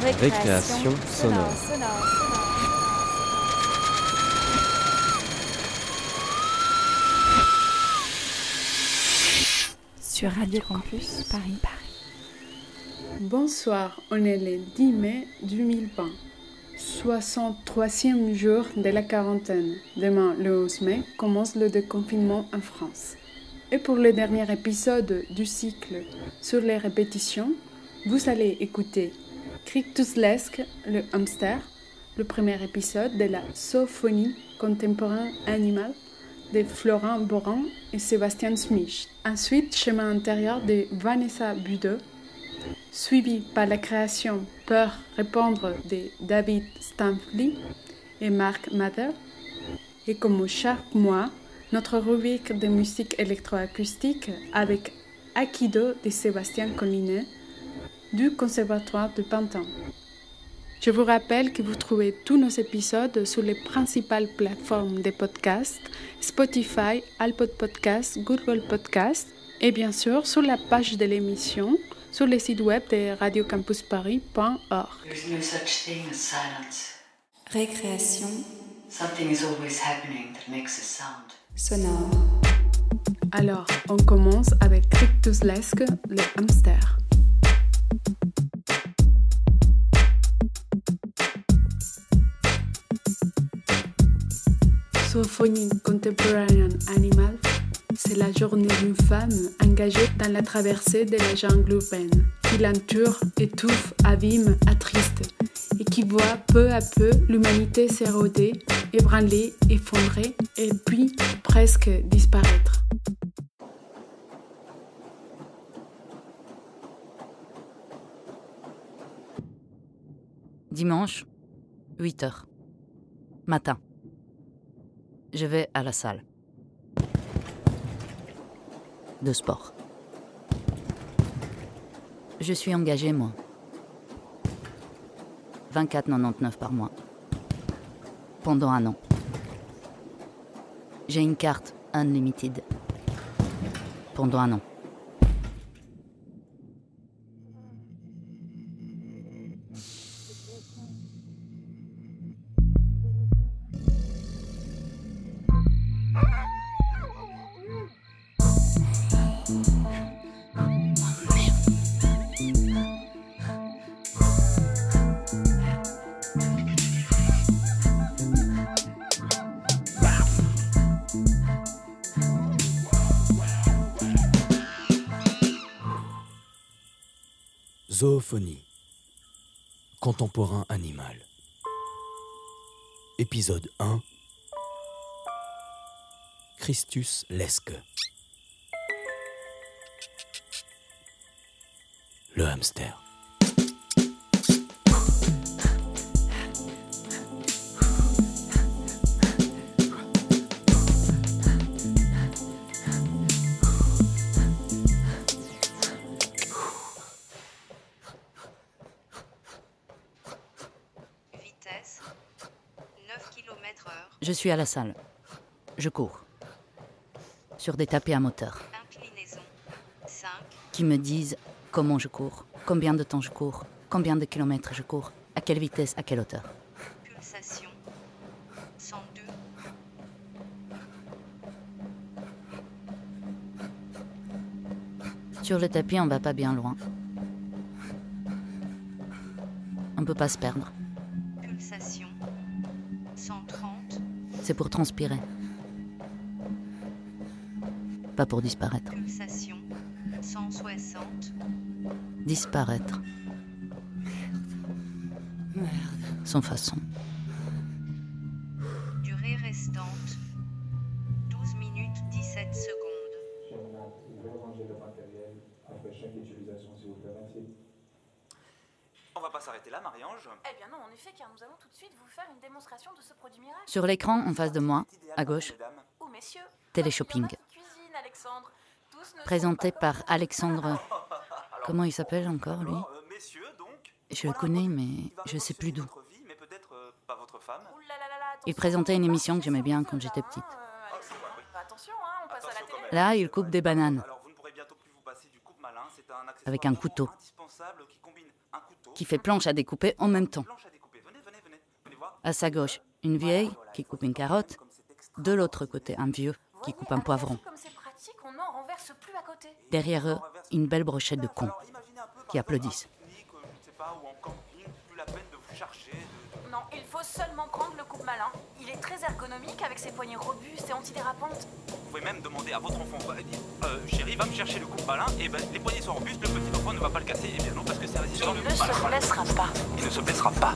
Récréation sonore. Sur Radio Campus Paris. Bonsoir, on est le 10 mai 2020, 63e jour de la quarantaine. Demain, le 11 mai, commence le déconfinement en France. Et pour le dernier épisode du cycle sur les répétitions, vous allez écouter Crictus Lesque, le hamster, le premier épisode de la Sophonie contemporaine animale de Florent Boran et Sébastien Smith. Ensuite, Chemin intérieur de Vanessa Budeux, suivi par la création Peur répondre de David Stanley et Mark Mather. Et comme chaque mois, notre rubrique de musique électroacoustique avec Akido de Sébastien Collinet du Conservatoire de Pantin. Je vous rappelle que vous trouvez tous nos épisodes sur les principales plateformes de podcast, Spotify, Alpod Podcast, Google Podcast et bien sûr sur la page de l'émission sur le site web de radiocampusparis.org. Récréation Something is always happening that makes a sound. sonore. Alors, on commence avec Crictus Lesque, le hamster. Contemporaine animal, c'est la journée d'une femme engagée dans la traversée de la jungle urbaine, qui l'entoure, étouffe, abîme, attriste, et qui voit peu à peu l'humanité s'éroder, ébranler, effondrer, et puis presque disparaître. Dimanche, 8 heures. Matin. Je vais à la salle. De sport. Je suis engagé, moi. 24,99 par mois. Pendant un an. J'ai une carte unlimited. Pendant un an. Contemporain animal. Épisode 1. Christus Lesque. Le hamster. Je suis à la salle. Je cours. Sur des tapis à moteur. Inclinaison 5. qui me disent comment je cours, combien de temps je cours, combien de kilomètres je cours, à quelle vitesse, à quelle hauteur. Pulsation 102. Sur le tapis, on va pas bien loin. On peut pas se perdre. C'est pour transpirer. Pas pour disparaître. Pulsation 160. Disparaître. Sans façon. Sur l'écran, en face de moi, à gauche, Téléshopping. ne présenté par Alexandre. Comment il s'appelle encore, lui? Je le connais, mais je sais bosser plus d'où. Il présentait une on émission que j'aimais bien quand j'étais petite. Là, il coupe des bananes. Ne Avec un couteau. qui fait planche à découper en même temps. À sa gauche, une vieille qui coupe une carotte. De l'autre côté, un vieux qui coupe un poivron. Derrière eux, une belle brochette de cons qui applaudissent. Non, il faut seulement prendre le coupe malin. Il est très ergonomique avec ses poignées robustes et antidérapantes. Vous pouvez même demander à votre enfant, bah, euh, chérie, va me chercher le coupe malin, et ben les poignets sont robustes, le petit enfant ne va pas le casser, et bien non, parce que c'est résistant. Il le ne se blessera pas. Il ne se blessera pas.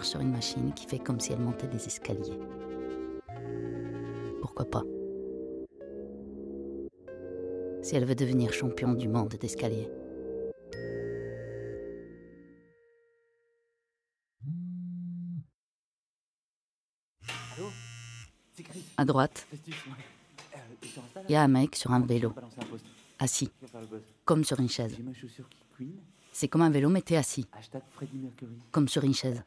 Marche sur une machine qui fait comme si elle montait des escaliers. Pourquoi pas? Si elle veut devenir champion du monde d'escalier. À droite, il y a un mec sur un vélo, assis, comme sur une chaise. C'est comme un vélo, mais t'es assis, comme sur une chaise.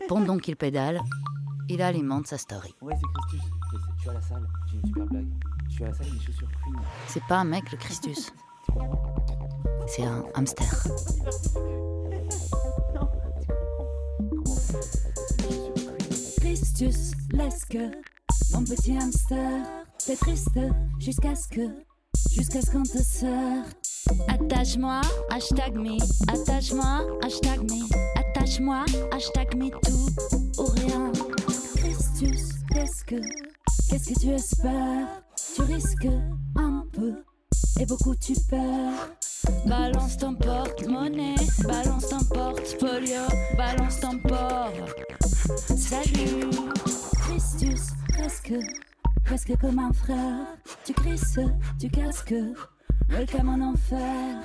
Et pendant qu'il pédale, il alimente sa story. Ouais, c'est Christus. Je je suis à la salle. J'ai une super blague. Je suis à la salle et mes chaussures Queen. C'est pas un mec, le Christus. C'est un hamster. Christus, laisse que mon petit hamster, t'es triste jusqu'à ce que, jusqu'à ce qu'on te sort. Attache-moi, hashtag me, attache-moi, hashtag me, attache-moi, hashtag me tout ou rien. Christus, qu'est-ce que, qu'est-ce que tu espères? Tu risques un peu et beaucoup tu perds. Balance ton porte-monnaie, balance ton porte-folio, balance ton port. Salut, Christus, presque, presque comme un frère? Tu crisses, tu casques, welcome en enfer.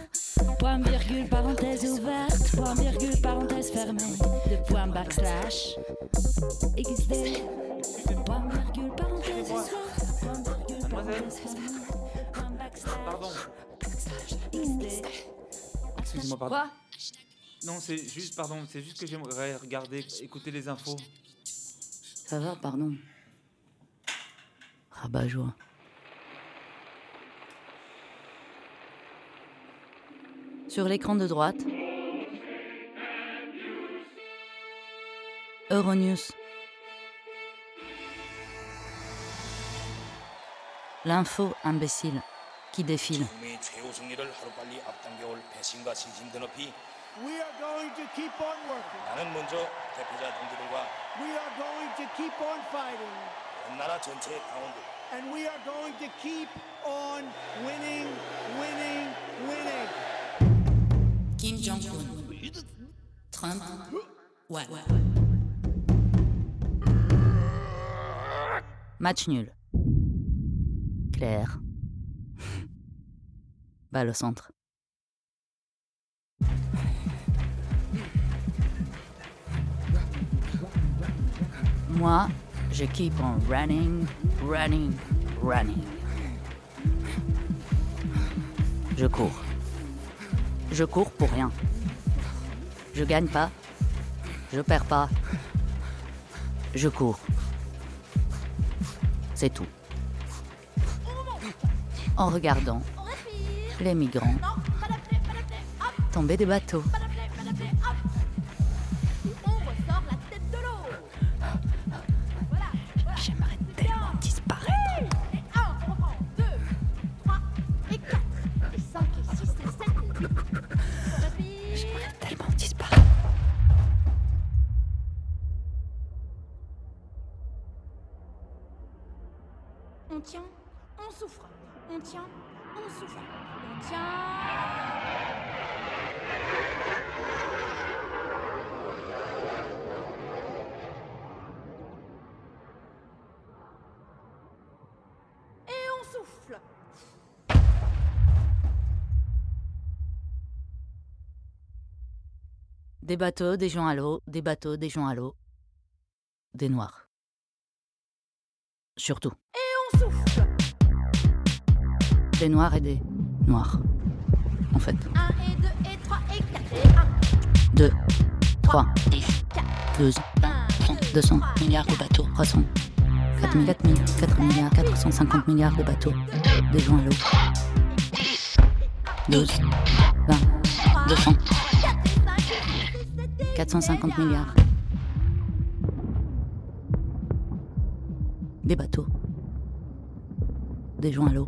Point virgule, parenthèse ouverte, point virgule, parenthèse fermée. De point backslash, XD. Point virgule, parenthèse ouverte, point virgule, parenthèse fermée. Point backslash, Pardon. XD. Excusez-moi, pardon. Quoi Non, c'est juste, pardon, c'est juste que j'aimerais regarder, écouter les infos. Ça va, pardon. Rabat-joie. Sur l'écran de droite, Euronews. L'info imbécile qui défile. 국민의 최후 승리를 하루빨리 앞당겨올 배신과 진심 드높이 We are going to keep on working. 나는 먼저 대표자 동지들과 We are going to keep on fighting. 온 나라 전체의 당원들 And we are going to keep on winning, winning, winning. Kim Jong-un. Trump? Match nul. Claire. Balle au centre. Moi, je keep on running, running, running. Je cours. Je cours pour rien. Je gagne pas. Je perds pas. Je cours. C'est tout. En regardant les migrants tomber des bateaux. Des bateaux, des gens à l'eau, des bateaux, des gens à l'eau. Des noirs. Surtout. Et on souffle Des noirs et des noirs. En fait. 1 et 2 et 3 et 4 et 1 2, 3, 10 4 12, 30, 200 milliards de bateaux. 300. 4 000, 4 000, 4 milliards, 450 milliards de bateaux. Des gens à l'eau. 12, 20, 200, 450 milliards. Des bateaux. Des gens à l'eau.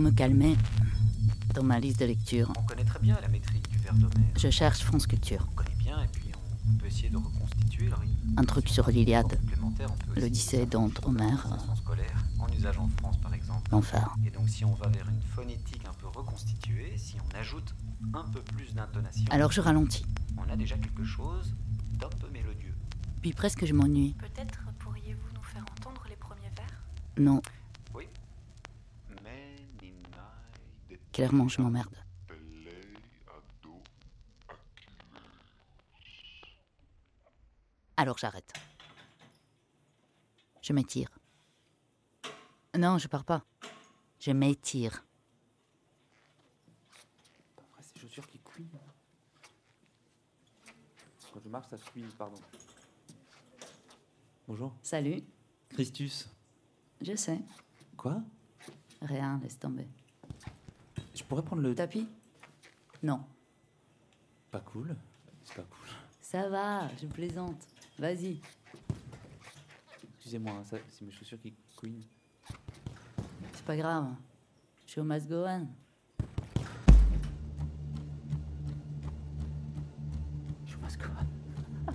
Me calmer, dans ma liste de lecture, On connaît très bien la métrique du verre d'Homère. je cherche France Culture. On connaît bien et puis on peut essayer de reconstituer le rythme. Un truc sur l'Iliade, l'Odyssée, Dante, Homère, scolaire, en usage en France par exemple. l'enfer. Et donc si on va vers une phonétique un peu reconstituée, si on ajoute un peu plus d'intonation, Alors je ralentis. on a déjà quelque chose d'un peu mélodieux. Puis presque je m'ennuie. Peut-être pourriez-vous nous faire entendre les premiers vers? Non, clairement je m'emmerde. Alors j'arrête. Je m'étire. Non, je pars pas. Je m'étire. Après ces chaussures qui couinent. Quand je marche, ça couine, pardon. Bonjour. Salut. Christus. Je sais. Quoi? Rien, laisse tomber. Je pourrais prendre le... Tapis? Non. Pas cool. C'est pas cool. Ça va, je plaisante. Vas-y. Excusez-moi, hein, ça, c'est mes chaussures qui couinent. C'est pas grave. Show must go on. Je ce quoi.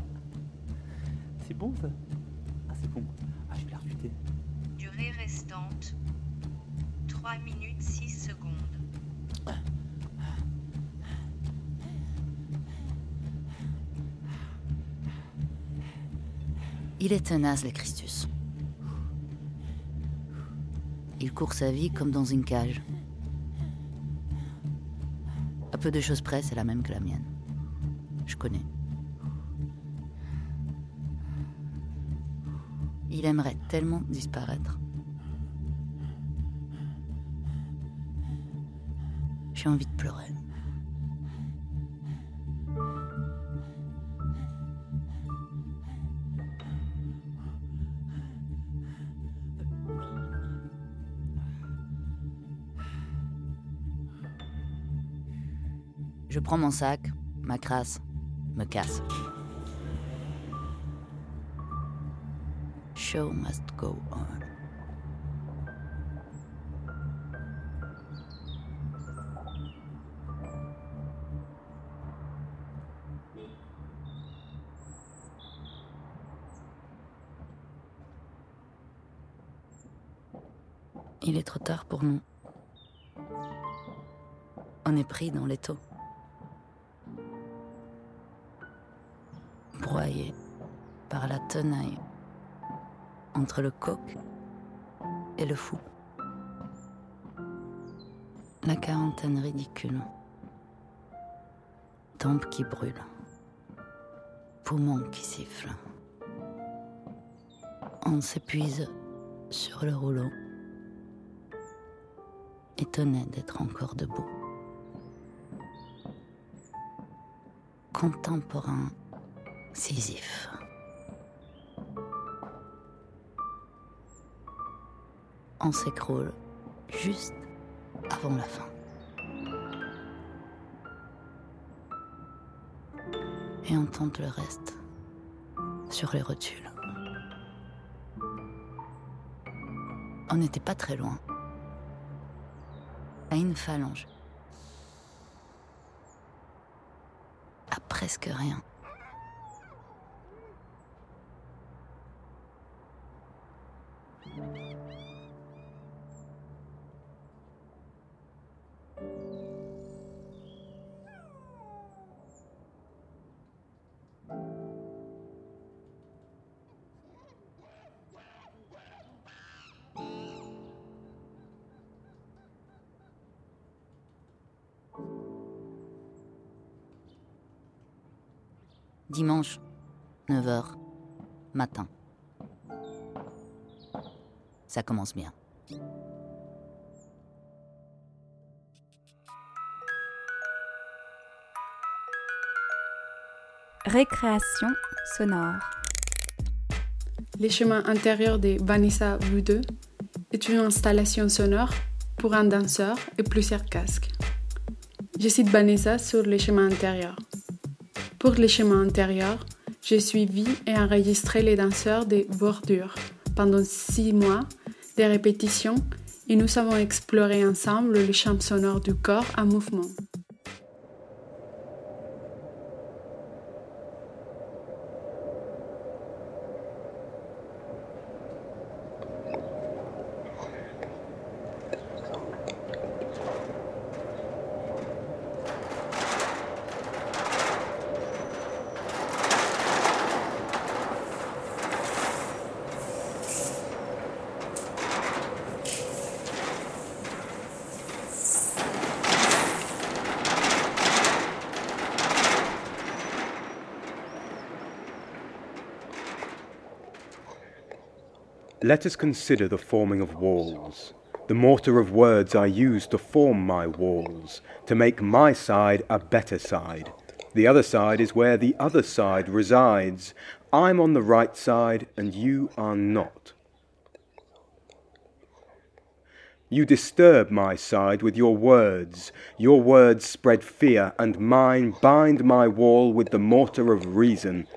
c'est bon ça? Ah c'est bon. Ah j'ai l'air du thé. Durée restante 3 minutes 6 secondes. Il est tenace, le Christus. Il court sa vie comme dans une cage. À peu de choses près, c'est la même que la mienne. Je connais. Il aimerait tellement disparaître. Je prends mon sac, ma crasse, me casse. Show must go on. Il est trop tard pour nous. On est pris dans les taux. Entre le coq et le fou. La quarantaine ridicule. Tempe qui brûle. Poumons qui sifflent. On s'épuise sur le rouleau, étonné d'être encore debout. Contemporain Sisyphe. On s'écroule juste avant la fin. Et on tente le reste sur les rotules. On n'était pas très loin. À une phalange. À presque rien. Dimanche, 9h, matin. Ça commence bien. Récréation sonore. Les chemins intérieurs de Vanessa Vude est une installation sonore pour un danseur et plusieurs casques. Je cite Vanessa sur les chemins intérieurs. Pour les chemins intérieurs, j'ai suivi et enregistré les danseurs de bordure pendant six mois de répétitions et nous avons exploré ensemble les champs sonores du corps en mouvement. Let us consider the forming of walls. The mortar of words I use to form my walls, to make my side a better side. The other side is where the other side resides. I'm on the right side and you are not. You disturb my side with your words. Your words spread fear, and mine bind my wall with the mortar of reason.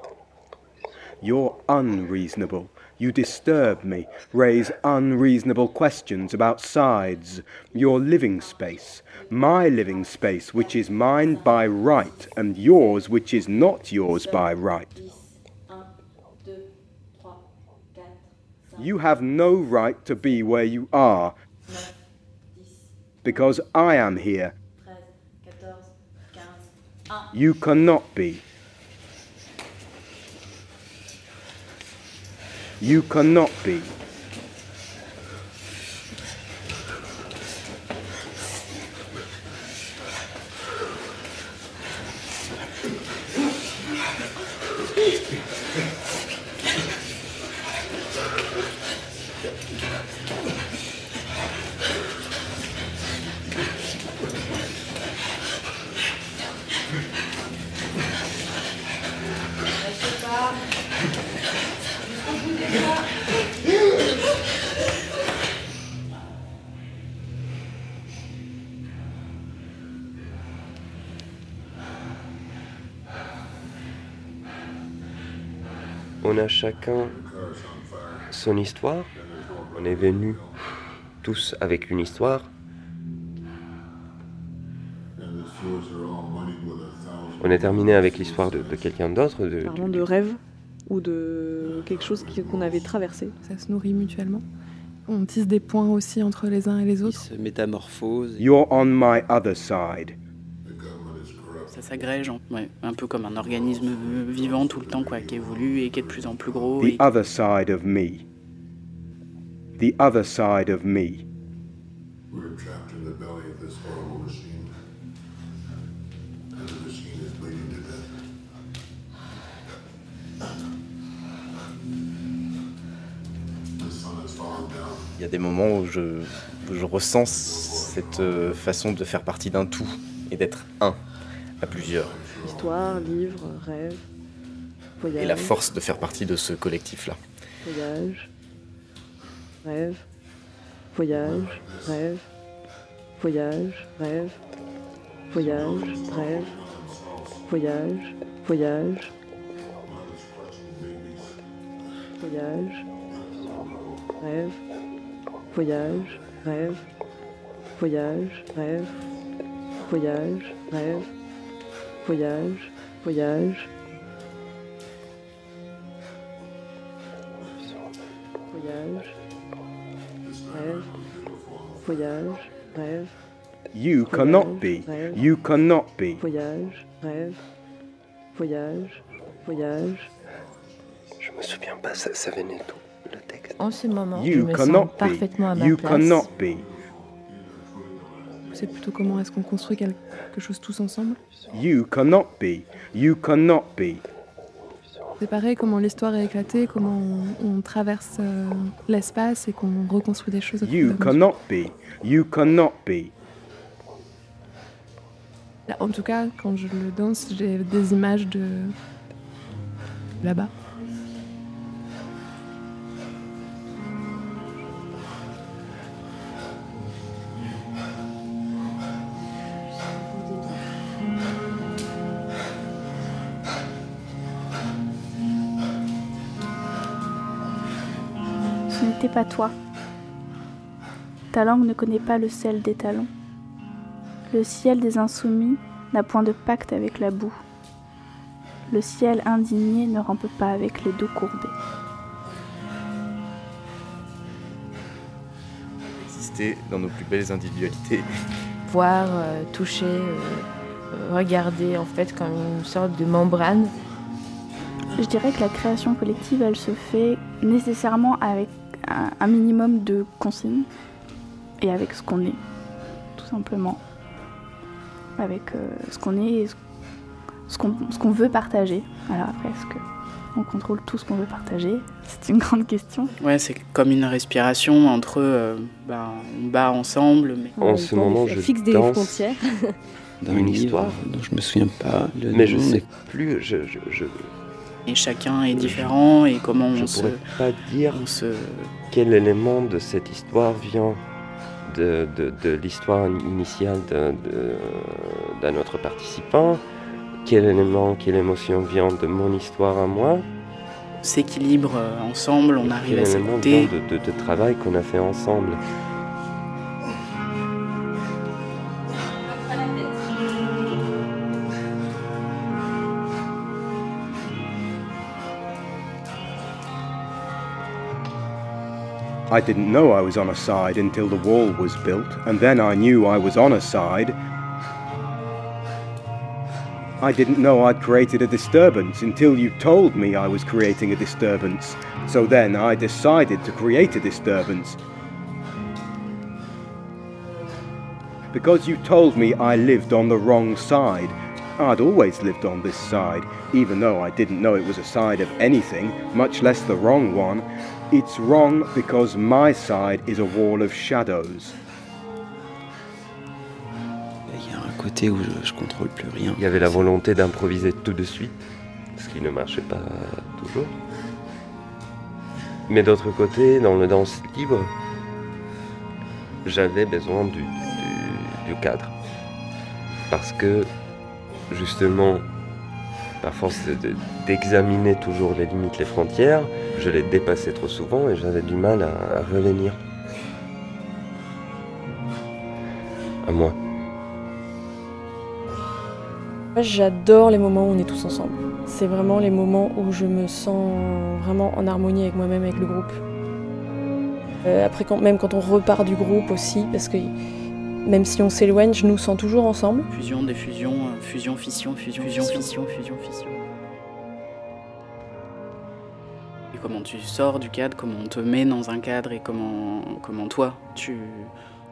You're unreasonable. You disturb me, raise unreasonable questions about sides, your living space, my living space, which is mine by right, and yours, which is not yours by right. You have no right to be where you are, because I am here. You cannot be. You cannot be. Chacun son histoire. On est venus tous avec une histoire. On est terminé avec l'histoire de, de quelqu'un d'autre. De, Parlons de rêve ou de quelque chose qu'on avait traversé. Ça se nourrit mutuellement. On tisse des points aussi entre les uns et les autres. Métamorphose. You're on my other side. Ça s'agrège, ouais, un peu comme un organisme vivant tout le temps, quoi, qui évolue et qui est de plus en plus gros. The other side of me. The other side of me. We're trapped in the belly of this horrible machine. And the machine is bleeding to death. The sun has fallen down. Il y a des moments où je, où je ressens cette euh, façon de faire partie d'un tout et d'être un à plusieurs. Histoire, livre, rêve, voyage. Et la force de faire partie de ce collectif-là. Voyage, rêve, voyage, rêve, voyage, rêve, voyage, rêve, voyage, voyage, voyage, rêve, voyage, rêve, voyage, rêve, voyage, rêve, voyage, voyage. Voyage, rêve, voyage, rêve, You cannot be. You cannot be. voyage, rêve, voyage, voyage. Je me souviens pas, ça, ça venait d'où le texte En ce moment, je You me sens cannot be. parfaitement à ma You place. cannot be. C'est plutôt comment est-ce qu'on construit quelque chose tous ensemble. You cannot be. You cannot be. C'est pareil comment l'histoire est éclatée, comment on, on traverse euh, l'espace et qu'on reconstruit des choses. You cannot be. You cannot be. Là, En tout cas, quand je le danse, j'ai des images de là-bas. Pas toi. Ta langue ne connaît pas le sel des talons. Le ciel des insoumis n'a point de pacte avec la boue. Le ciel indigné ne rampe pas avec les dos courbés. Exister dans nos plus belles individualités. Voir, euh, toucher, euh, euh, regarder en fait comme une sorte de membrane. Je dirais que la création collective, elle se fait nécessairement avec un, un minimum de consignes et avec ce qu'on est, tout simplement. Avec euh, ce qu'on est et ce, ce qu'on ce qu'on veut partager. Alors après, est-ce qu'on contrôle tout ce qu'on veut partager? C'est une grande question. Ouais, c'est comme une respiration entre. euh, bah, on bat ensemble, mais. En ce moment, je danse Dans une un livre histoire dont je me souviens pas le mais je nom, sais mais- plus. Je, je, je, Et chacun est différent et comment je on se. pourrais pas dire se- quel élément de cette histoire vient de, de, de l'histoire initiale d'un autre participant, quel élément, quelle émotion vient de mon histoire à moi, s'équilibre euh, ensemble, on arrive à s'écouter. de, de, de travail qu'on a fait ensemble. I didn't know I was on a side until the wall was built, and then I knew I was on a side. I didn't know I'd created a disturbance until you told me I was creating a disturbance. So then I decided to create a disturbance. Because you told me I lived on the wrong side. I'd always lived on this side, even though I didn't know it was a side of anything, much less the wrong one. It's wrong because my side is a wall of shadows. Il y a un côté où je, je contrôle plus rien. Il y avait la volonté d'improviser tout de suite, ce qui ne marchait pas toujours. Mais d'autre côté, dans le danse libre, j'avais besoin du, du- du cadre. Parce que, justement, par force de- de- d'examiner toujours les limites, les frontières, je les dépassais trop souvent et j'avais du mal à, à revenir à moi. Moi, j'adore les moments où on est tous ensemble. C'est vraiment les moments où je me sens vraiment en harmonie avec moi-même, avec le groupe. Euh, après, quand, même quand on repart du groupe aussi, parce que même si on s'éloigne, je nous sens toujours ensemble. Fusion, défusion, fusion, fission, fusion, fusion, fission, fusion, fission. Comment tu sors du cadre, comment on te met dans un cadre et comment, comment toi tu.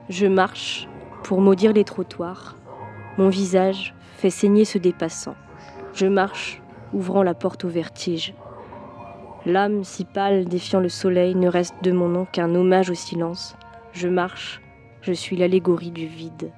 Je marche pour maudire les trottoirs. Mon visage fait saigner ce dépassant. Je marche, ouvrant la porte au vertige. L'âme si pâle défiant le soleil ne reste de mon nom qu'un hommage au silence. Je marche, je suis l'allégorie du vide.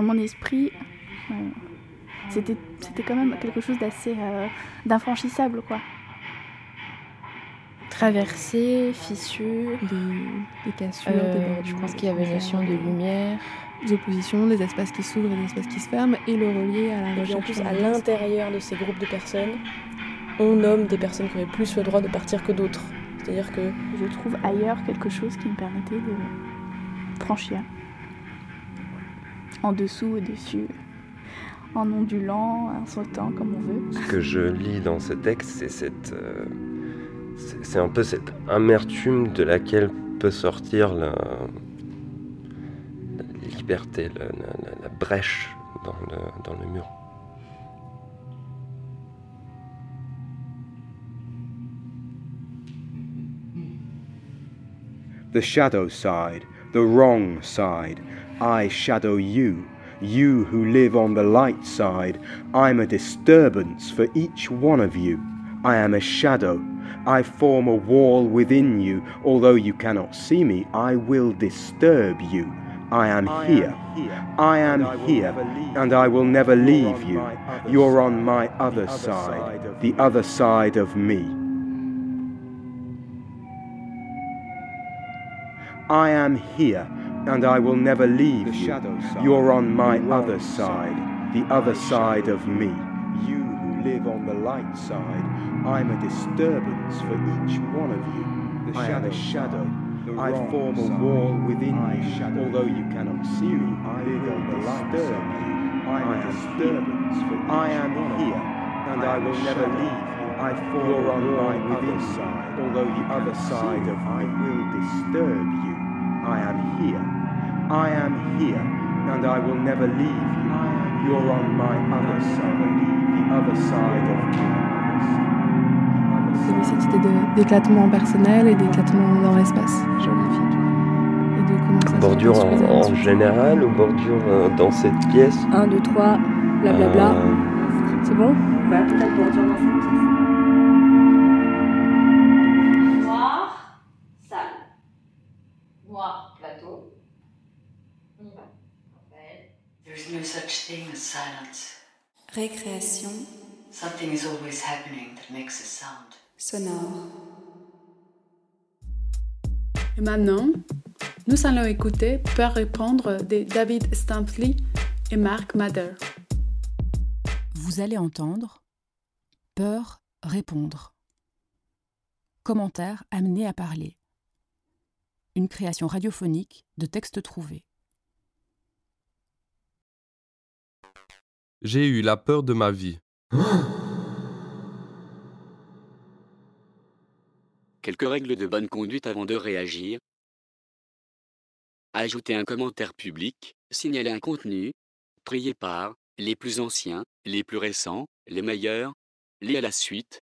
Dans mon esprit, euh, c'était c'était quand même quelque chose d'assez euh, d'infranchissable, quoi. Traversée, fissure, des, des cassures, euh, des je bordures, pense qu'il y avait une notion de lumière. des oppositions, des espaces qui s'ouvrent et des espaces qui se ferment, et le relier à la Et puis en plus, à l'intérieur de ces groupes de personnes, on nomme des personnes qui auraient plus le droit de partir que d'autres. C'est-à-dire que Je trouve ailleurs quelque chose qui me permettait de franchir. En dessous, au-dessus, en ondulant, en sautant, comme on veut. Ce que je lis dans ce texte, c'est cette, euh, c'est un peu cette amertume de laquelle peut sortir la, la liberté, la, la- la- la brèche dans le, dans le mur. The shadow side, the wrong side. I shadow you, you who live on the light side. I'm a disturbance for each one of you. I am a shadow. I form a wall within you. Although you cannot see me, I will disturb you. I am here. I am here, and I will never leave you. You're on my other side, the other side of me. I am here, and I will never leave you. You're on my other side, the other side of me. You who live on the light side, I'm a disturbance for each one of you. I am a shadow. I form a wall within you. Although you cannot see me, I will disturb you. I'm a disturbance for I am here, and I will never leave you. I form on my other side. Although the other side of I will disturb you. I am here. I am here, and I will never leave you. You're on my other side, the other side of me. Avait cette idée d'éclatement personnel et d'éclatement dans l'espace géographique. Et de comment ça se Bordure en, en général ou bordure euh, dans cette pièce? 1, 2, 3, blablabla. Euh, C'est bon? Bah, peut-être bordure dans cette pièce. No such thing as silence. Récréation Something is always happening that makes a sound. sonore. Et maintenant, nous allons écouter Peur répondre de David Stampley et Mark Mather. Vous allez entendre peur répondre. Commentaire amené à parler. Une création radiophonique de textes trouvés. J'ai eu la peur de ma vie. Quelques règles de bonne conduite avant de réagir. Ajouter un commentaire public, signaler un contenu, trier par les plus anciens, les plus récents, les meilleurs, les à la suite.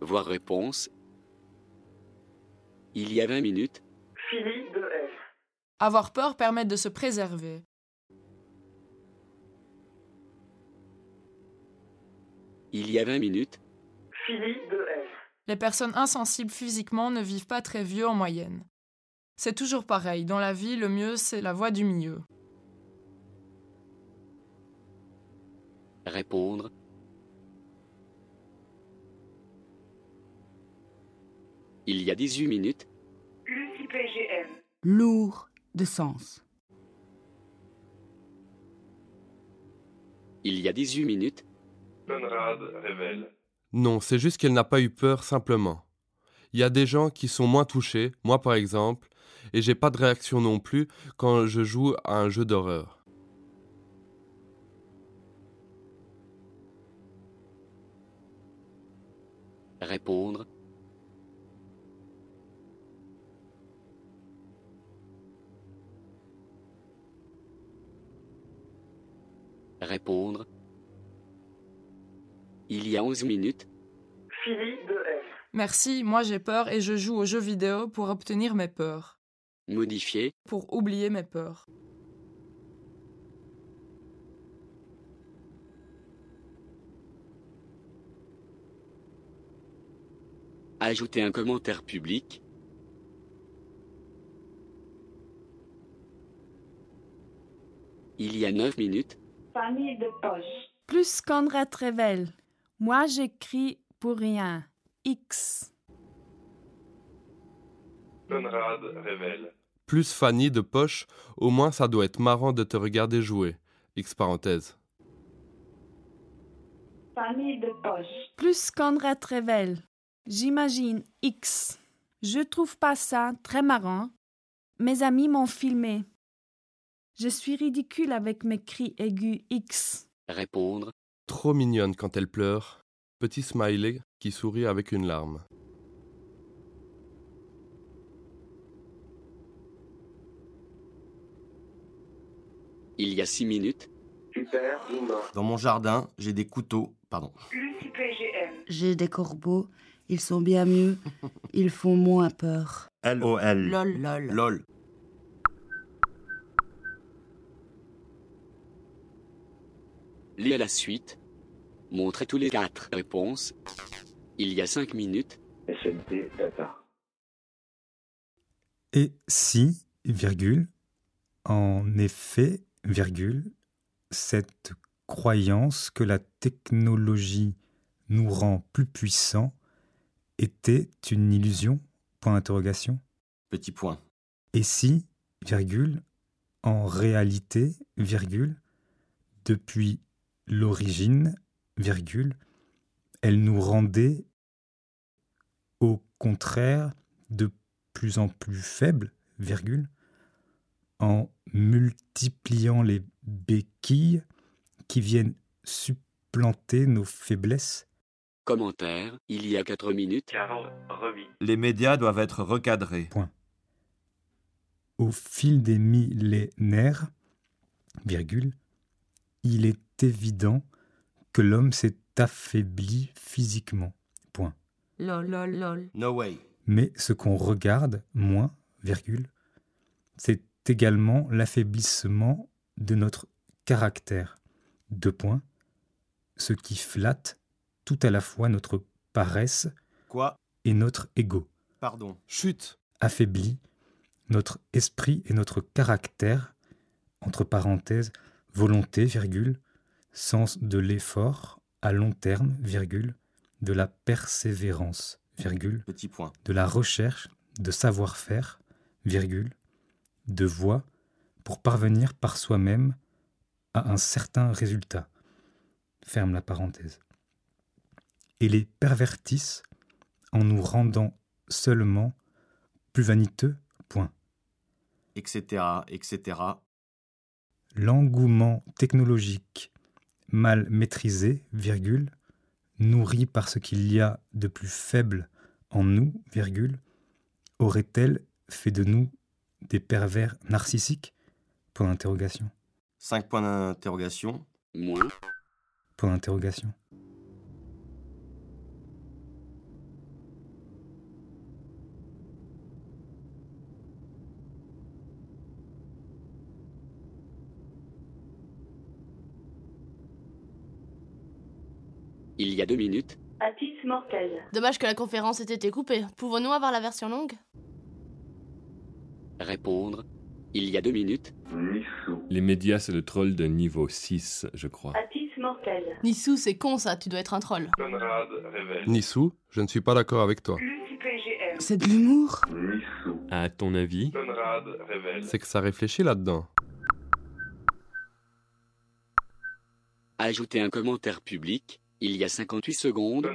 Voir réponse. Il y a 20 minutes, Philippe de F. Avoir peur permet de se préserver. il y a 20 minutes, Philippe de F. Les personnes insensibles physiquement ne vivent pas très vieux en moyenne. C'est toujours pareil, dans la vie, le mieux, c'est la voie du milieu. Répondre. Il y a 18 minutes, Lucie PGM. Lourd de sens. il y a 18 minutes, Conrad révèle. Non, c'est juste qu'elle n'a pas eu peur simplement. Il y a des gens qui sont moins touchés, moi par exemple, et j'ai pas de réaction non plus quand je joue à un jeu d'horreur. répondre. Répondre. Il y a 11 minutes, Philly de F. Merci, moi j'ai peur et je joue aux jeux vidéo pour obtenir mes peurs. modifier, Pour oublier mes peurs. ajouter un commentaire public, il y a 9 minutes, Famille de poche. Plus Conrad révèle. Moi j'écris pour rien. X. Conrad révèle. Plus Fanny de poche, au moins ça doit être marrant de te regarder jouer. X parenthèse. Famille de poche. Plus Conrad révèle. J'imagine X. Je trouve pas ça très marrant. Mes amis m'ont filmé. Je suis ridicule avec mes cris aigus X. répondre, Trop mignonne quand elle pleure. Petit smiley qui sourit avec une larme. il y a 6 minutes, Super. Dans mon jardin, j'ai des couteaux. Pardon. J'ai des corbeaux. Ils sont bien mieux. Ils font moins peur. L-O-L. Lol. Lol. LOL. lis à la suite, montrez tous les quatre réponses, il y a 5 minutes, Data. Et si, virgule, en effet, virgule, cette croyance que la technologie nous rend plus puissants était une illusion? Point d'interrogation. Petit point. Et si, virgule, en réalité, virgule, depuis l'origine, virgule, elle nous rendait au contraire de plus en plus faibles, virgule, en multipliant les béquilles qui viennent supplanter nos faiblesses. commentaire, il y a 4 minutes, Carl. Les médias doivent être recadrés. Point. Au fil des millénaires, virgule, il est évident que l'homme s'est affaibli physiquement. Point. Lol. Lol. Lol. No way. Mais ce qu'on regarde moins, virgule, c'est également l'affaiblissement de notre caractère. Deux points. Ce qui flatte tout à la fois notre paresse Quoi? et notre ego. Pardon. Chut Affaiblit notre esprit et notre caractère, entre parenthèses, volonté, virgule, sens de l'effort à long terme, virgule, de la persévérance, virgule, Petit point. de la recherche de savoir-faire, virgule, de voie pour parvenir par soi-même à un certain résultat. Ferme la parenthèse. Et les pervertissent en nous rendant seulement plus vaniteux, point. Etc. Etc. L'engouement technologique mal maîtrisé, virgule, nourri par ce qu'il y a de plus faible en nous, virgule, aurait-elle fait de nous des pervers narcissiques? Point d'interrogation. 5 points d'interrogation. moins, Point d'interrogation. Il y a 2 minutes, Atis Mortel. Dommage que la conférence ait été coupée. Pouvons-nous avoir la version longue? Répondre. Il y a deux minutes. Les médias, c'est le troll de niveau 6, je crois. Atis mortel. Nissou, c'est con ça, tu dois être un troll. Conrad révèle. Nissou, je ne suis pas d'accord avec toi. C'est de l'humour? À ton avis? Conrad révèle. C'est que ça réfléchit là-dedans. Ajouter un commentaire public. Il y a 58 secondes.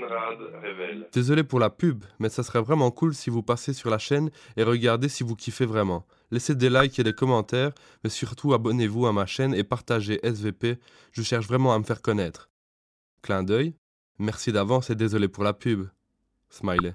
Désolé pour la pub, mais ça serait vraiment cool si vous passez sur la chaîne et regardez si vous kiffez vraiment. Laissez des likes et des commentaires, mais surtout abonnez-vous à ma chaîne et partagez SVP, je cherche vraiment à me faire connaître. Clin d'œil, merci d'avance et désolé pour la pub. Smiley.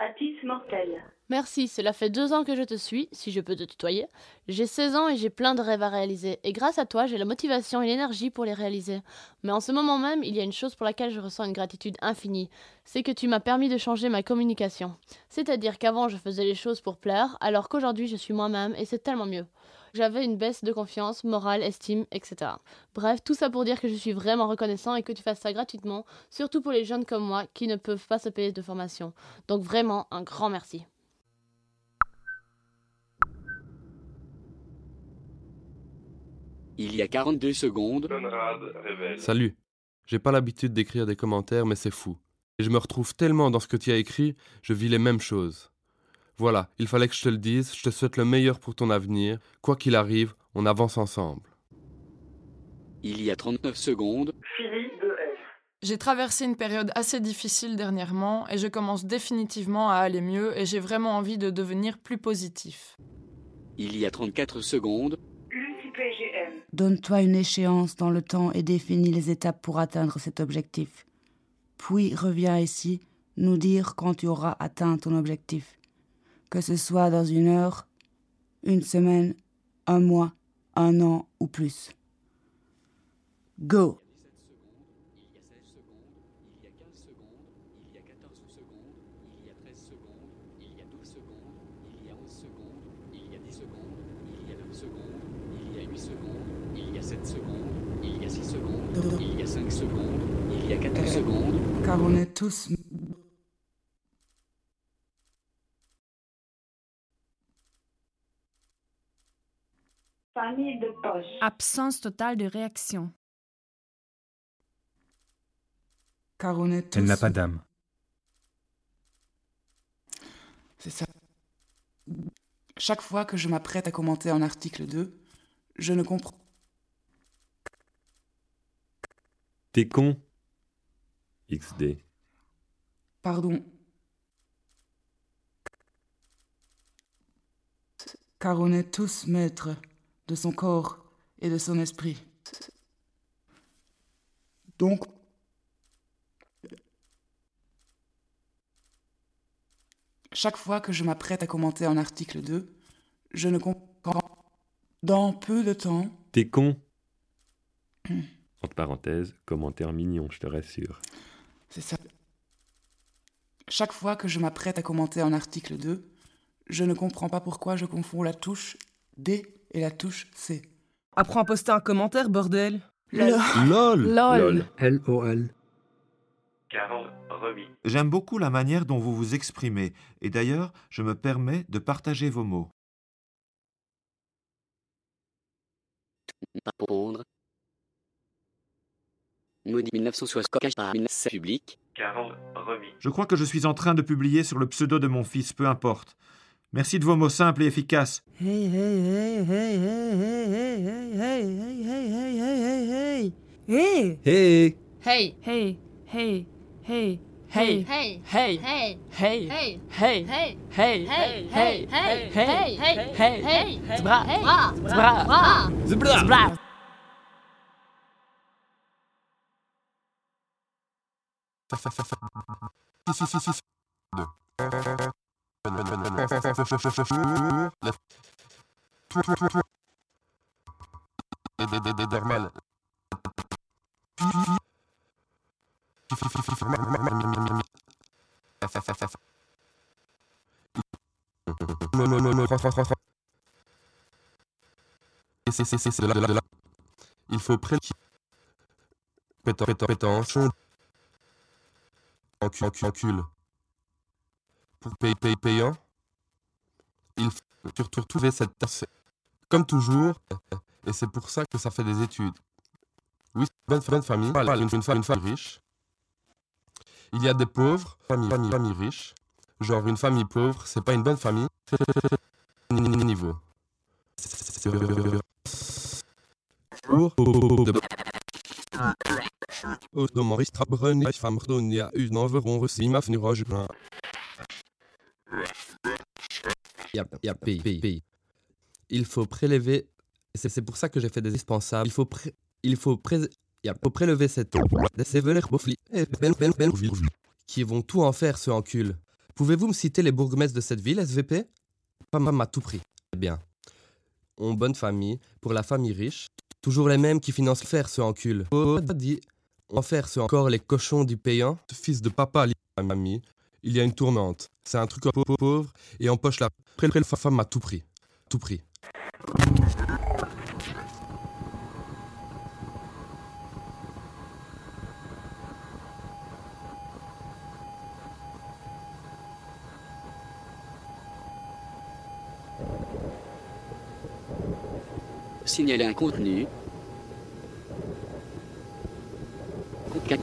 Atis mortel. Merci, cela fait deux ans que je te suis, si je peux te tutoyer. J'ai 16 ans et j'ai plein de rêves à réaliser, et grâce à toi, j'ai la motivation et l'énergie pour les réaliser. Mais en ce moment même, il y a une chose pour laquelle je ressens une gratitude infinie, c'est que tu m'as permis de changer ma communication. C'est-à-dire qu'avant, je faisais les choses pour plaire, alors qu'aujourd'hui, je suis moi-même, et c'est tellement mieux. J'avais une baisse de confiance, morale, estime, etc. Bref, tout ça pour dire que je suis vraiment reconnaissant et que tu fasses ça gratuitement, surtout pour les jeunes comme moi qui ne peuvent pas se payer de formation. Donc vraiment, un grand merci. Il y a 42 secondes. Conrad révèle. Salut. J'ai pas l'habitude d'écrire des commentaires, mais c'est fou. Et je me retrouve tellement dans ce que tu as écrit, je vis les mêmes choses. Voilà, il fallait que je te le dise, je te souhaite le meilleur pour ton avenir. Quoi qu'il arrive, on avance ensemble. Il y a 39 secondes. Philippe de F. J'ai traversé une période assez difficile dernièrement et je commence définitivement à aller mieux et j'ai vraiment envie de devenir plus positif. Il y a 34 secondes. Donne-toi une échéance dans le temps et définis les étapes pour atteindre cet objectif. Puis reviens ici nous dire quand tu auras atteint ton objectif. Que ce soit dans une heure, une semaine, un mois, un an ou plus. Go! Il y a 5 secondes, il y a 14 secondes. Car on est tous Famille de poche. Absence totale de réaction. car on est tous Elle n'a pas d'âme. C'est ça. Chaque fois que je m'apprête à commenter un article 2, je ne comprends T'es con XD. Pardon. Car on est tous maîtres de son corps et de son esprit. Donc, chaque fois que je m'apprête à commenter un article 2, je ne comprends dans peu de temps. T'es con Entre parenthèses, commentaire mignon, je te rassure. C'est ça. Chaque fois que je m'apprête à commenter un article 2, je ne comprends pas pourquoi je confonds la touche D et la touche C. Apprends à poster un commentaire, bordel. LOL LOL. L-O-L. Carole remis. J'aime beaucoup la manière dont vous vous exprimez, et d'ailleurs, je me permets de partager vos mots. Répondre. Maudit 1960 par public. Je crois que je suis en train de publier sur le pseudo de mon fils, peu importe. Merci de vos mots simples et efficaces. Hey, hey, hey, hey, hey, hey, hey, hey, hey, hey, hey, hey, hey, hey. Hey Hey. Hey, hey, hey, Hey. hey, Hey. hey, Hey. hey, Hey. hey, Hey. hey, Il faut encul pour payer payer payant il f- Surtout trouver cette tasse. Comme toujours, et c'est pour ça que ça fait des études. Oui, bonne, bonne famille, une, famille, une riche. Il y a des pauvres, famille, famille, famille riche. Genre une famille pauvre, c'est pas une bonne famille. Niveau. Pour Il faut prélever, c'est pour ça que j'ai fait des dispensables. Il faut pré... il faut pré... yep, faut prélever cette eh, belle, belle, belle, qui vont tout en faire, ce encul. Pouvez-vous me citer les bourgmestres de cette ville, SVP Pas à tout prix. Eh bien, on bonne famille, pour la famille riche, toujours les mêmes qui financent faire ce encul. Oh, dit, on faire ce encore les cochons du payant, fils de papa, mamie. Il y a une tournante. C'est un truc pauvre et empoche la près le femme à tout prix. Tout prix. Signaler un contenu.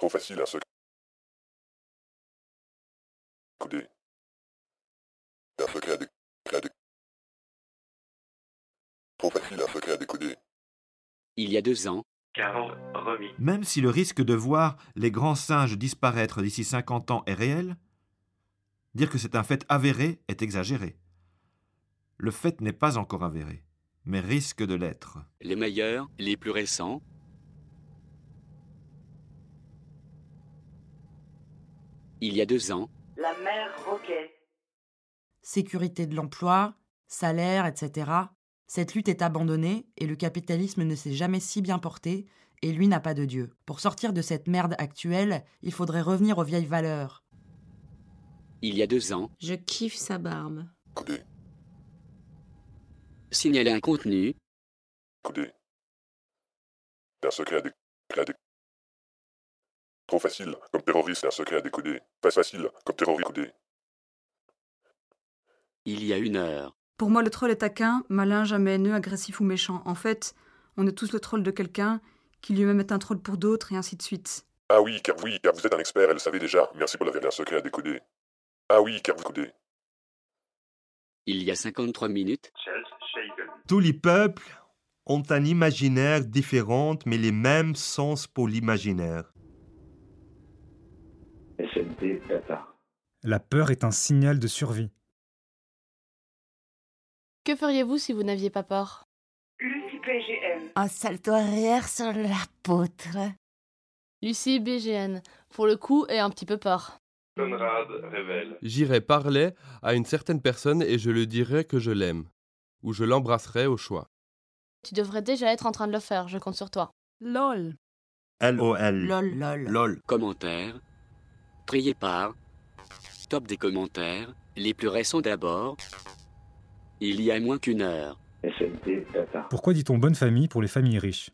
Trop facile à dé... Cladé. Trop facile un secret à décoder. Il y a deux ans, 40 remis. Même si le risque de voir les grands singes disparaître d'ici 50 ans est réel, dire que c'est un fait avéré est exagéré. Le fait n'est pas encore avéré, mais risque de l'être. les meilleurs, les plus récents. Il y a deux ans, La mer Roquet. sécurité de l'emploi, salaire, etc. Cette lutte est abandonnée et le capitalisme ne s'est jamais si bien porté et lui n'a pas de Dieu. Pour sortir de cette merde actuelle, il faudrait revenir aux vieilles valeurs. il y a deux ans, Je kiffe sa barbe. Signaler un contenu. Dé... Cladé. Trop facile, comme terroriste, un secret à décoder. Pas facile, comme terroriste. Il y a une heure, Pour moi, le troll est taquin, malin, jamais haineux, agressif ou méchant. En fait, on est tous le troll de quelqu'un, qui lui-même est un troll pour d'autres, et ainsi de suite. Ah oui, car oui, car vous êtes un expert, elle le savait déjà. Merci pour la un secret à décoder. Ah oui, car vous coudez. il y a 53 minutes. Tous les peuples ont un imaginaire différent, mais les mêmes sens pour l'imaginaire. La peur est un signal de survie. Que feriez-vous si vous n'aviez pas peur? Lucie PGM. Un salto arrière sur l'apôtre. Lucie BGN, pour le coup, est un petit peu peur. Conrad révèle. J'irai parler à une certaine personne et je lui dirai que je l'aime. Ou je l'embrasserai au choix. Tu devrais déjà être en train de le faire, je compte sur toi. LOL. LOL. Lol. Lol. LOL. Trié par. Top des commentaires, les plus récents d'abord. Il y a moins qu'une heure. SNP Data. Pourquoi dit-on bonne famille pour les familles riches?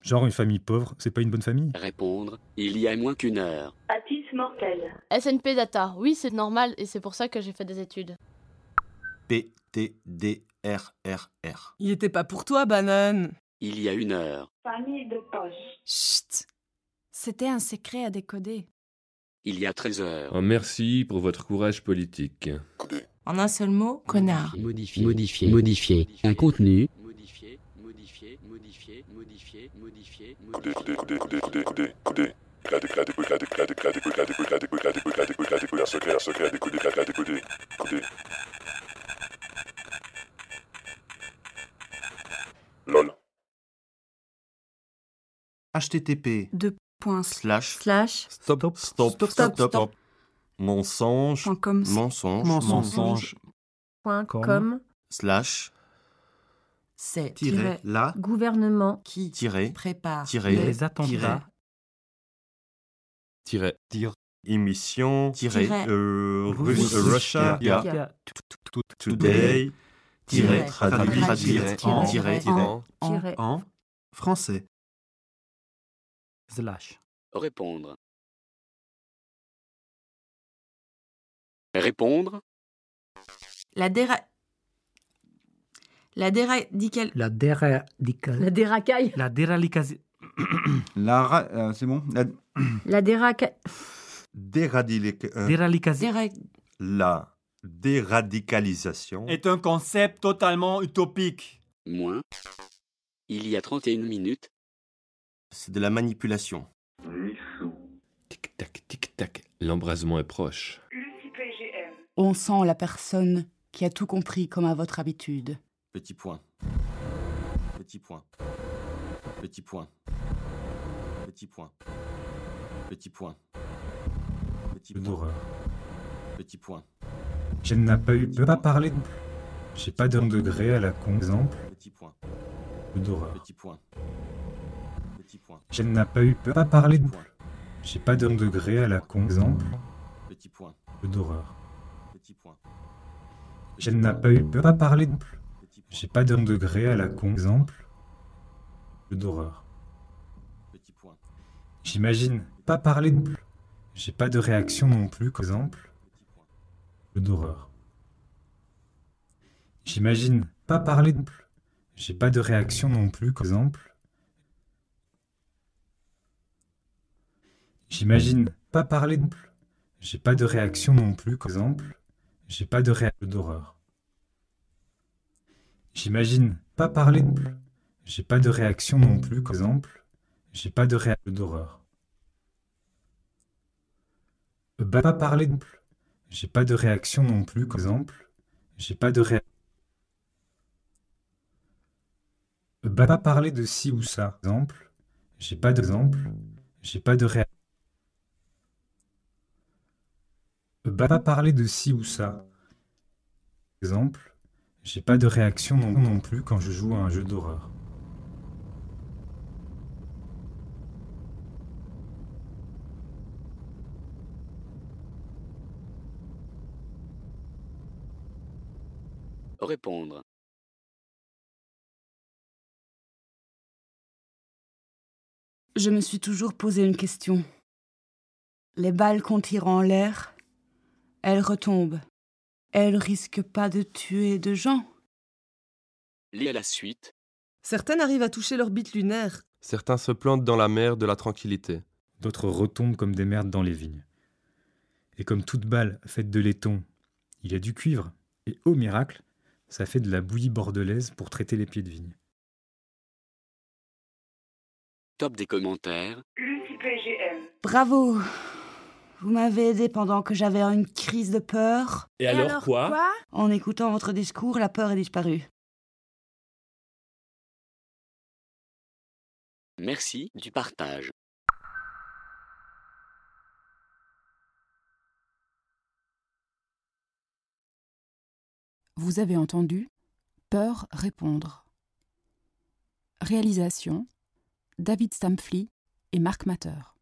Genre une famille pauvre, c'est pas une bonne famille? Répondre, il y a moins qu'une heure. Atis Mortel. SNP Data, oui, c'est normal et c'est pour ça que j'ai fait des études. P, T, D, R, R, R. Il était pas pour toi, banane. Il y a une heure. Famille de poche. Chut. C'était un secret à décoder. Il y a 13 heures. Oh, merci pour votre courage politique. En un seul mot, connard. Modifier. Modifier. Modifier. Un contenu. Modifier. Modifier. Modifier. Modifier. Modifier. LOL. HTTP. Deux points Slash. slash Stop. Stop. Stop. Stop. stop. Mensonge. Point com. Mensonge. Mensonge. Point Com. com. Slash. C'est Tiret. La. Gouvernement. qui prépare. Les attentats. Tiret. Tir. Émission. Tiret. Euh, Russia. Today. En. Tiret. En. Français. Slash. Répondre. Répondre. La déra... La déradical... La déradical. La déracaille. La déradication. La ra- euh, c'est bon? La, La déracaille. Déradilic- euh, déra- La déradicalisation. Est un concept totalement utopique. Moins. Il y a 31 minutes. C'est de la manipulation. Tic-tac, tic-tac. L'embrasement est proche. On sent la personne qui a tout compris comme à votre habitude. Petit point. Petit point. Petit point. Petit point. Petit point. Petit point. Petit point. Je n'ai pas eu. Peux pas parler de. J'ai pas d'un degré à la con. Exemple. Petit point. Petit point. Petit point. Je n'ai pas eu. Peux pas parler de. J'ai pas d'un degré à la con. Exemple. Petit point. Peu d'horreur. Petit point. Je n'ai pas eu. Peux pas parler de. J'ai pas d'un degré à la con. Exemple. Peu d'horreur. Petit point. J'imagine. Pas parler de. J'ai pas de réaction non plus. Exemple. Peu d'horreur. J'imagine. Pas parler de. J'ai pas de réaction non plus. Exemple. J'imagine. Pas parler de. J'ai pas de réaction non plus. Exemple. J'ai pas de réaction d'horreur. J'imagine. Pas parler de. J'ai pas de réaction non plus. Exemple. J'ai pas de réaction d'horreur. Bah, pas parler de. J'ai pas de réaction non plus. Exemple. J'ai pas de réaction. Bah, pas parler de ci ou ça. Exemple. J'ai pas d'exemple. J'ai pas de réaction. Bah, pas parler de ci ou ça. Exemple. J'ai pas de réaction non, non plus quand je joue à un jeu d'horreur. Répondre. Je me suis toujours posé une question. Les balles qu'on tire en l'air, elles retombent. Elles risquent pas de tuer de gens. Lis à la suite. Certaines arrivent à toucher l'orbite lunaire. Certains se plantent dans la mer de la tranquillité. D'autres retombent comme des merdes dans les vignes. Et comme toute balle faite de laiton, il y a du cuivre, et au miracle, ça fait de la bouillie bordelaise pour traiter les pieds de vigne. Top des commentaires. Bravo Vous m'avez aidé pendant que j'avais une crise de peur. Et alors, alors quoi, quoi En écoutant votre discours, la peur est disparue. Merci du partage. Vous avez entendu Peur répondre. Réalisation David Stampfli et Marc Matter.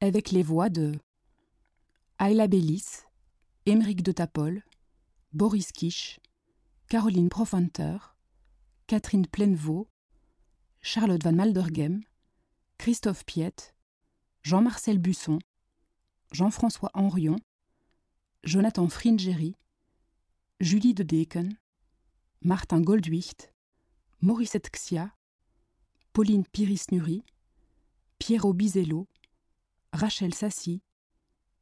Avec les voix de Ayla Bellis, Émeric de Tapol, Boris Kish, Caroline Profanter, Catherine Plainevaux, Charlotte Van Maldergem, Christophe Piette, Jean-Marcel Busson, Jean-François Henrion, Jonathan Fringeri, Julie de Deken, Martin Goldwicht, Mauricette Xia, Pauline Piris-Nury, Piero Bizello, Rachel Sassi,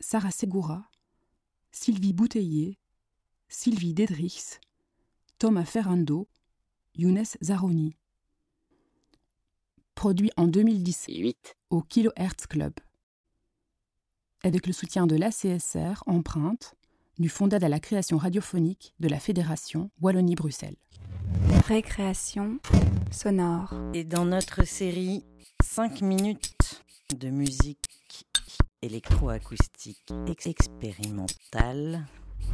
Sarah Segura, Sylvie Bouteiller, Sylvie Dedrichs, Thomas Ferrando, Younes Zaroni. Produit en 2017 au Kilohertz Club. Avec le soutien de l'ACSR Empreinte, du Fonds d'aide à la création radiophonique de la Fédération Wallonie-Bruxelles. Récréation sonore. Et dans notre série 5 minutes de musique électroacoustique ex- expérimentale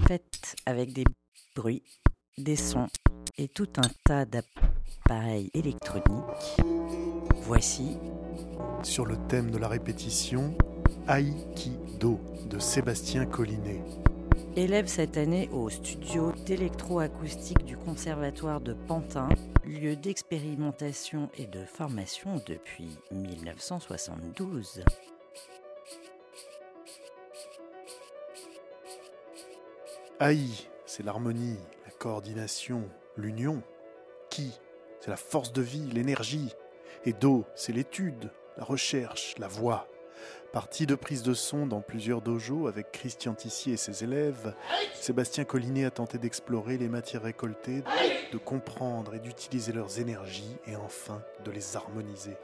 faite avec des bruits, des sons et tout un tas d'appareils électroniques. Voici Sur le thème de la répétition, Aïkido de Sébastien Collinet. Élève cette année au studio d'électroacoustique du Conservatoire de Pantin, lieu d'expérimentation et de formation depuis 1972. Aïe, c'est l'harmonie, la coordination, l'union. Ki, c'est la force de vie, l'énergie. Et Do, c'est l'étude, la recherche, la voix. Partie de prise de son dans plusieurs dojos avec Christian Tissier et ses élèves, Sébastien Collinet a tenté d'explorer les matières récoltées, de comprendre et d'utiliser leurs énergies et enfin de les harmoniser.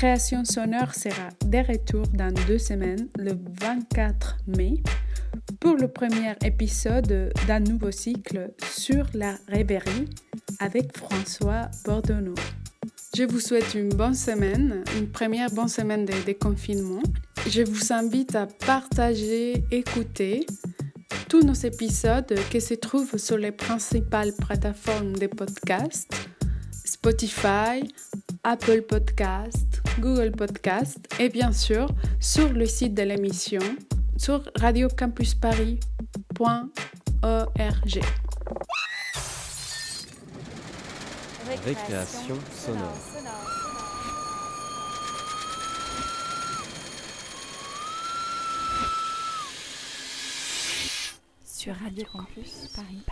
Récréation sonore sera de retour dans deux semaines, le 24 mai, pour le premier épisode d'un nouveau cycle sur la rêverie avec François Bordonneau. Je vous souhaite une bonne semaine, une première bonne semaine de déconfinement. Je vous invite à partager, écouter tous nos épisodes qui se trouvent sur les principales plateformes de podcasts Spotify, Apple Podcast, Google Podcast et bien sûr sur le site de l'émission sur radiocampusparis.org. Récréation sonore. Sur Radio Campus Paris.